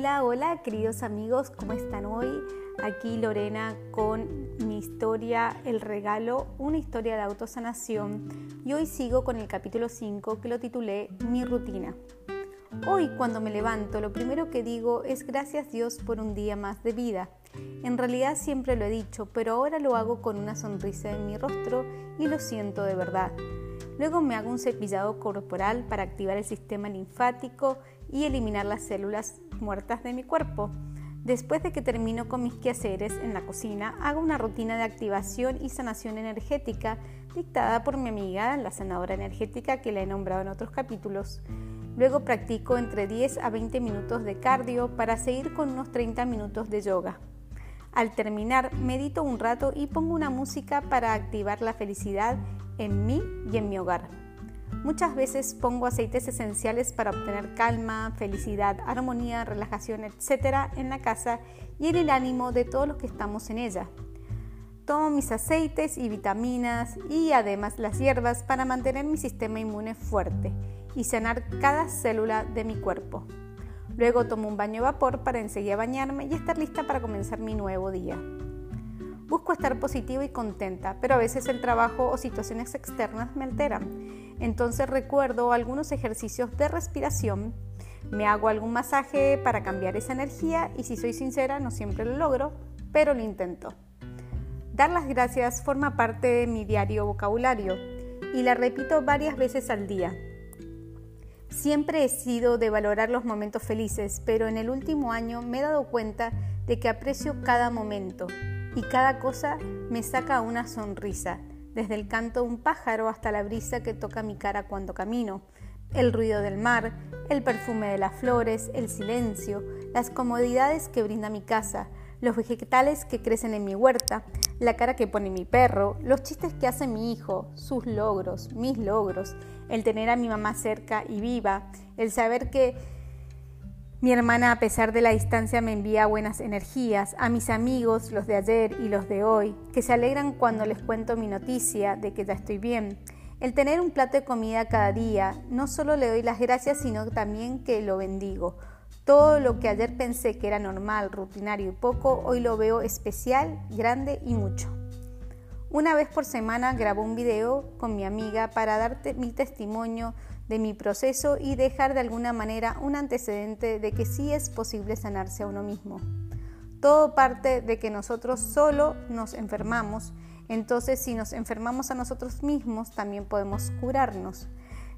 Hola, hola queridos amigos, ¿cómo están hoy? Aquí Lorena con mi historia El regalo, una historia de autosanación y hoy sigo con el capítulo 5 que lo titulé Mi rutina. Hoy cuando me levanto lo primero que digo es gracias Dios por un día más de vida. En realidad siempre lo he dicho, pero ahora lo hago con una sonrisa en mi rostro y lo siento de verdad. Luego me hago un cepillado corporal para activar el sistema linfático y eliminar las células muertas de mi cuerpo. Después de que termino con mis quehaceres en la cocina, hago una rutina de activación y sanación energética dictada por mi amiga, la sanadora energética que la he nombrado en otros capítulos. Luego practico entre 10 a 20 minutos de cardio para seguir con unos 30 minutos de yoga. Al terminar, medito un rato y pongo una música para activar la felicidad en mí y en mi hogar. Muchas veces pongo aceites esenciales para obtener calma, felicidad, armonía, relajación, etc. en la casa y en el ánimo de todos los que estamos en ella. Tomo mis aceites y vitaminas y además las hierbas para mantener mi sistema inmune fuerte y sanar cada célula de mi cuerpo. Luego tomo un baño de vapor para enseguida bañarme y estar lista para comenzar mi nuevo día. Busco estar positiva y contenta, pero a veces el trabajo o situaciones externas me alteran. Entonces recuerdo algunos ejercicios de respiración, me hago algún masaje para cambiar esa energía y si soy sincera no siempre lo logro, pero lo intento. Dar las gracias forma parte de mi diario vocabulario y la repito varias veces al día. Siempre he sido de valorar los momentos felices, pero en el último año me he dado cuenta de que aprecio cada momento y cada cosa me saca una sonrisa, desde el canto de un pájaro hasta la brisa que toca mi cara cuando camino, el ruido del mar, el perfume de las flores, el silencio, las comodidades que brinda mi casa, los vegetales que crecen en mi huerta, la cara que pone mi perro, los chistes que hace mi hijo, sus logros, mis logros, el tener a mi mamá cerca y viva, el saber que mi hermana, a pesar de la distancia, me envía buenas energías, a mis amigos, los de ayer y los de hoy, que se alegran cuando les cuento mi noticia de que ya estoy bien. El tener un plato de comida cada día, no solo le doy las gracias, sino también que lo bendigo. Todo lo que ayer pensé que era normal, rutinario y poco, hoy lo veo especial, grande y mucho. Una vez por semana grabo un video con mi amiga para darte mi testimonio de mi proceso y dejar de alguna manera un antecedente de que sí es posible sanarse a uno mismo. Todo parte de que nosotros solo nos enfermamos, entonces si nos enfermamos a nosotros mismos también podemos curarnos.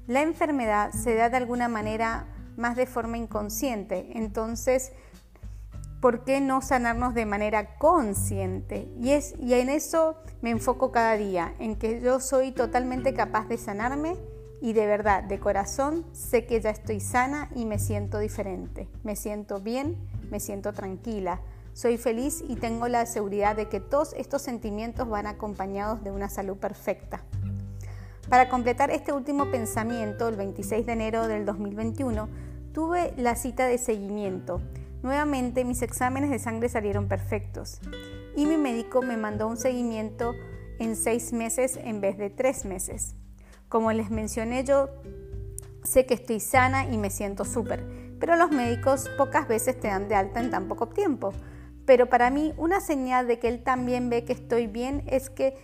La enfermedad se da de alguna manera más de forma inconsciente, entonces ¿por qué no sanarnos de manera consciente? Y, es, y en eso me enfoco cada día, en que yo soy totalmente capaz de sanarme y de verdad, de corazón, sé que ya estoy sana y me siento diferente. Me siento bien, me siento tranquila. Soy feliz y tengo la seguridad de que todos estos sentimientos van acompañados de una salud perfecta. Para completar este último pensamiento, el 26 de enero del 2021, tuve la cita de seguimiento. Nuevamente mis exámenes de sangre salieron perfectos y mi médico me mandó un seguimiento en seis meses en vez de tres meses. Como les mencioné, yo sé que estoy sana y me siento súper, pero los médicos pocas veces te dan de alta en tan poco tiempo. Pero para mí una señal de que él también ve que estoy bien es que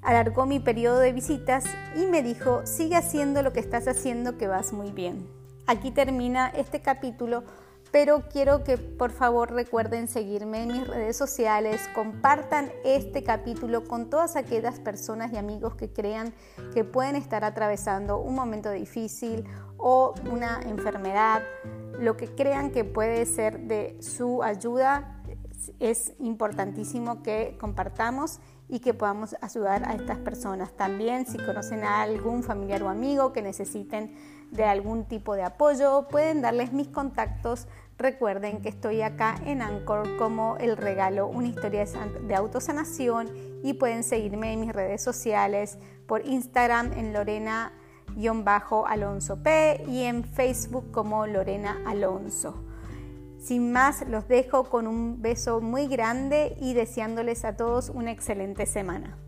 alargó mi periodo de visitas y me dijo, sigue haciendo lo que estás haciendo que vas muy bien. Aquí termina este capítulo pero quiero que por favor recuerden seguirme en mis redes sociales, compartan este capítulo con todas aquellas personas y amigos que crean que pueden estar atravesando un momento difícil o una enfermedad, lo que crean que puede ser de su ayuda. Es importantísimo que compartamos y que podamos ayudar a estas personas. También si conocen a algún familiar o amigo que necesiten de algún tipo de apoyo, pueden darles mis contactos. Recuerden que estoy acá en Anchor como El Regalo, una historia de autosanación y pueden seguirme en mis redes sociales por Instagram en Lorena-Alonso P y en Facebook como Lorena Alonso. Sin más, los dejo con un beso muy grande y deseándoles a todos una excelente semana.